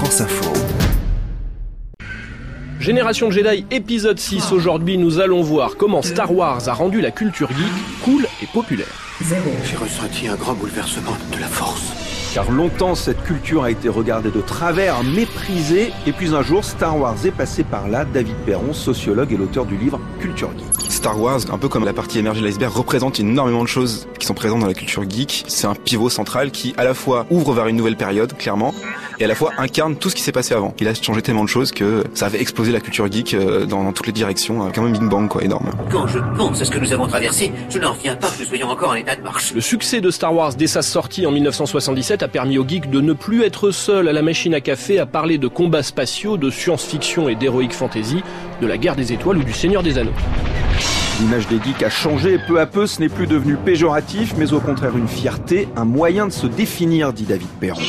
France Info. Génération Jedi épisode 6. Aujourd'hui, nous allons voir comment Star Wars a rendu la culture geek cool et populaire. J'ai ressenti un grand bouleversement de la force. Car longtemps, cette culture a été regardée de travers, méprisée, et puis un jour, Star Wars est passé par là. David Perron, sociologue et l'auteur du livre Culture Geek. Star Wars, un peu comme la partie émergée de l'iceberg, représente énormément de choses qui sont présentes dans la culture geek. C'est un pivot central qui, à la fois, ouvre vers une nouvelle période, clairement, et à la fois incarne tout ce qui s'est passé avant. Il a changé tellement de choses que ça avait explosé la culture geek euh, dans, dans toutes les directions, euh, comme un Big Bang, quoi, énorme. Quand je pense à ce que nous avons traversé, je n'en reviens pas que nous soyons encore en état de marche. Le succès de Star Wars dès sa sortie en 1977 a permis aux geeks de ne plus être seuls à la machine à café à parler de combats spatiaux, de science-fiction et d'héroïque fantasy, de la guerre des étoiles ou du Seigneur des Anneaux. L'image des geeks a changé peu à peu, ce n'est plus devenu péjoratif, mais au contraire une fierté, un moyen de se définir, dit David Perron.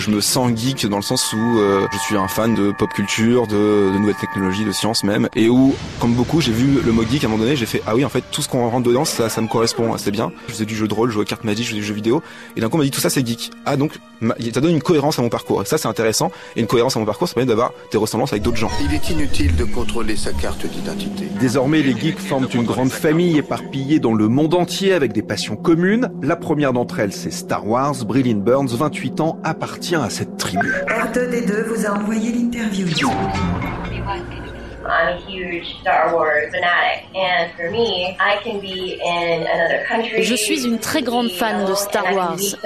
Je me sens geek dans le sens où euh, je suis un fan de pop culture, de, de nouvelles technologies, de science même, et où, comme beaucoup, j'ai vu le mot geek à un moment donné, j'ai fait ah oui en fait tout ce qu'on rentre dedans, ça, ça me correspond, c'est bien. Je faisais du jeu de rôle, je jouais aux cartes magiques, je faisais du jeu vidéo, et d'un coup on m'a dit tout ça c'est geek. Ah donc ma- ça donne une cohérence à mon parcours. Et ça c'est intéressant, et une cohérence à mon parcours, ça permet d'avoir des ressemblances avec d'autres gens. Il est inutile de contrôler sa carte d'identité. Désormais, les geeks forment une grande famille éparpillée dans le monde entier avec des passions communes. La première d'entre elles, c'est Star Wars. Brillin Burns, 28 ans, appartient à cette tribu. R2D2 vous a envoyé l'interview. I'm a huge Star Wars fanatic, and for me, I can be in another country. Je suis une très grande fan de Star Wars. Je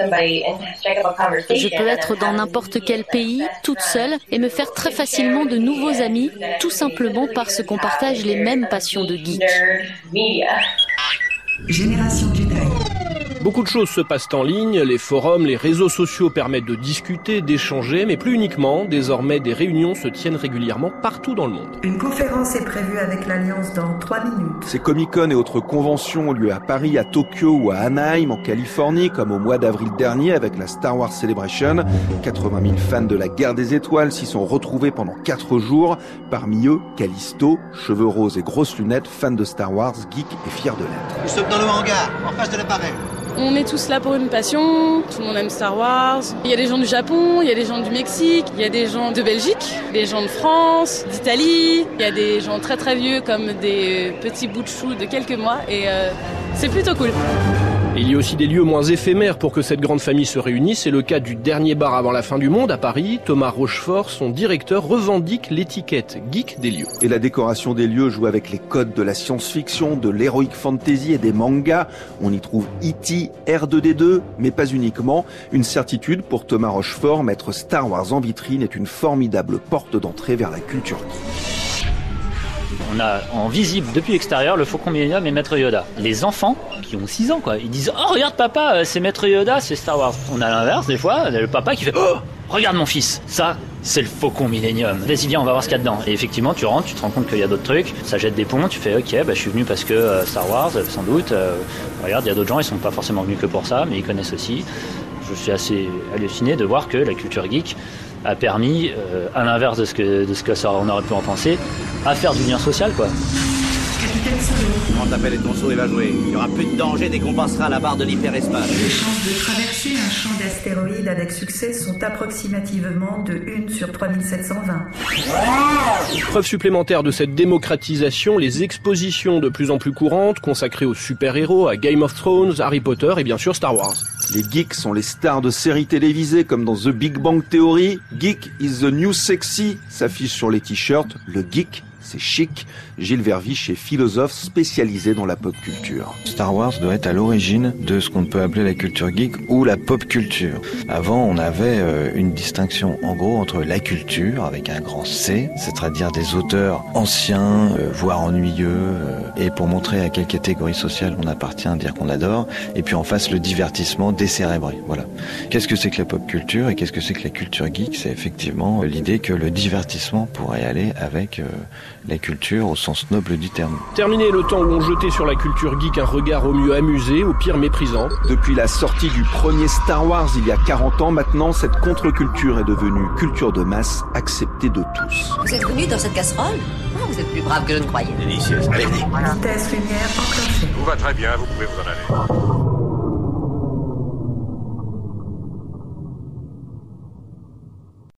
peux être dans n'importe quel pays, toute seule, et me faire très facilement de nouveaux amis, tout simplement parce qu'on partage les mêmes passions de geek. Génération. Beaucoup de choses se passent en ligne, les forums, les réseaux sociaux permettent de discuter, d'échanger, mais plus uniquement, désormais des réunions se tiennent régulièrement partout dans le monde. Une conférence est prévue avec l'Alliance dans 3 minutes. Ces Comic-Con et autres conventions ont lieu à Paris, à Tokyo ou à Anaheim, en Californie, comme au mois d'avril dernier avec la Star Wars Celebration. 80 000 fans de la guerre des étoiles s'y sont retrouvés pendant 4 jours. Parmi eux, Callisto, cheveux roses et grosses lunettes, fan de Star Wars, geek et fier de l'être. Nous sommes dans le hangar, en face de l'appareil. On est tous là pour une passion, tout le monde aime Star Wars. Il y a des gens du Japon, il y a des gens du Mexique, il y a des gens de Belgique, des gens de France, d'Italie. Il y a des gens très très vieux comme des petits bouts de chou de quelques mois et euh, c'est plutôt cool. Il y a aussi des lieux moins éphémères pour que cette grande famille se réunisse. C'est le cas du dernier bar avant la fin du monde à Paris. Thomas Rochefort, son directeur, revendique l'étiquette geek des lieux. Et la décoration des lieux joue avec les codes de la science-fiction, de l'heroic fantasy et des mangas. On y trouve E.T., R2D2, mais pas uniquement. Une certitude pour Thomas Rochefort, mettre Star Wars en vitrine est une formidable porte d'entrée vers la culture geek. On a en visible depuis l'extérieur le Faucon Millennium et Maître Yoda. Les enfants qui ont 6 ans quoi, ils disent "Oh regarde papa, euh, c'est Maître Yoda, c'est Star Wars." On a l'inverse des fois, le papa qui fait "Oh, regarde mon fils, ça c'est le Faucon Millennium. Vas-y viens, on va voir ce qu'il y a dedans." Et effectivement, tu rentres, tu te rends compte qu'il y a d'autres trucs, ça jette des ponts, tu fais "OK, bah je suis venu parce que euh, Star Wars euh, sans doute regarde, il y a d'autres gens, ils sont pas forcément venus que pour ça, mais ils connaissent aussi." Je suis assez halluciné de voir que la culture geek a permis, euh, à l'inverse de ce que de ce que ça on aurait pu en penser, à faire du lien social quoi. Capitaine Solo. Prends ta pelle et ton seau et va jouer? Il n'y aura plus de danger dès qu'on passera à la barre de l'hyperespace. Les chances de traverser un champ d'astéroïdes avec succès sont approximativement de 1 sur 3720. Preuve supplémentaire de cette démocratisation, les expositions de plus en plus courantes consacrées aux super-héros, à Game of Thrones, Harry Potter et bien sûr Star Wars. Les geeks sont les stars de séries télévisées comme dans The Big Bang Theory. Geek is the new sexy s'affiche sur les t-shirts. Le geek, c'est chic. Gilles Verviche est philosophe spécialisé dans la pop culture. Star Wars doit être à l'origine de ce qu'on peut appeler la culture geek ou la pop culture. Avant, on avait euh, une distinction en gros entre la culture avec un grand C, c'est-à-dire des auteurs anciens, euh, voire ennuyeux, euh, et pour montrer à quelle catégorie sociale on appartient, dire qu'on adore, et puis en face le divertissement décérébré. Voilà. Qu'est-ce que c'est que la pop culture et qu'est-ce que c'est que la culture geek? C'est effectivement l'idée que le divertissement pourrait aller avec la culture au sens noble du terme. Terminé le temps où on jetait sur la culture geek un regard au mieux amusé, au pire méprisant. Depuis la sortie du premier Star Wars il y a 40 ans maintenant, cette contre-culture est devenue culture de masse acceptée de tous. Vous êtes venu dans cette casserole? Ah, Vous êtes plus brave que je ne croyais. Délicieuse. Allez, venez. Vitesse lumière enclenchée. Tout va très bien, vous pouvez vous en aller.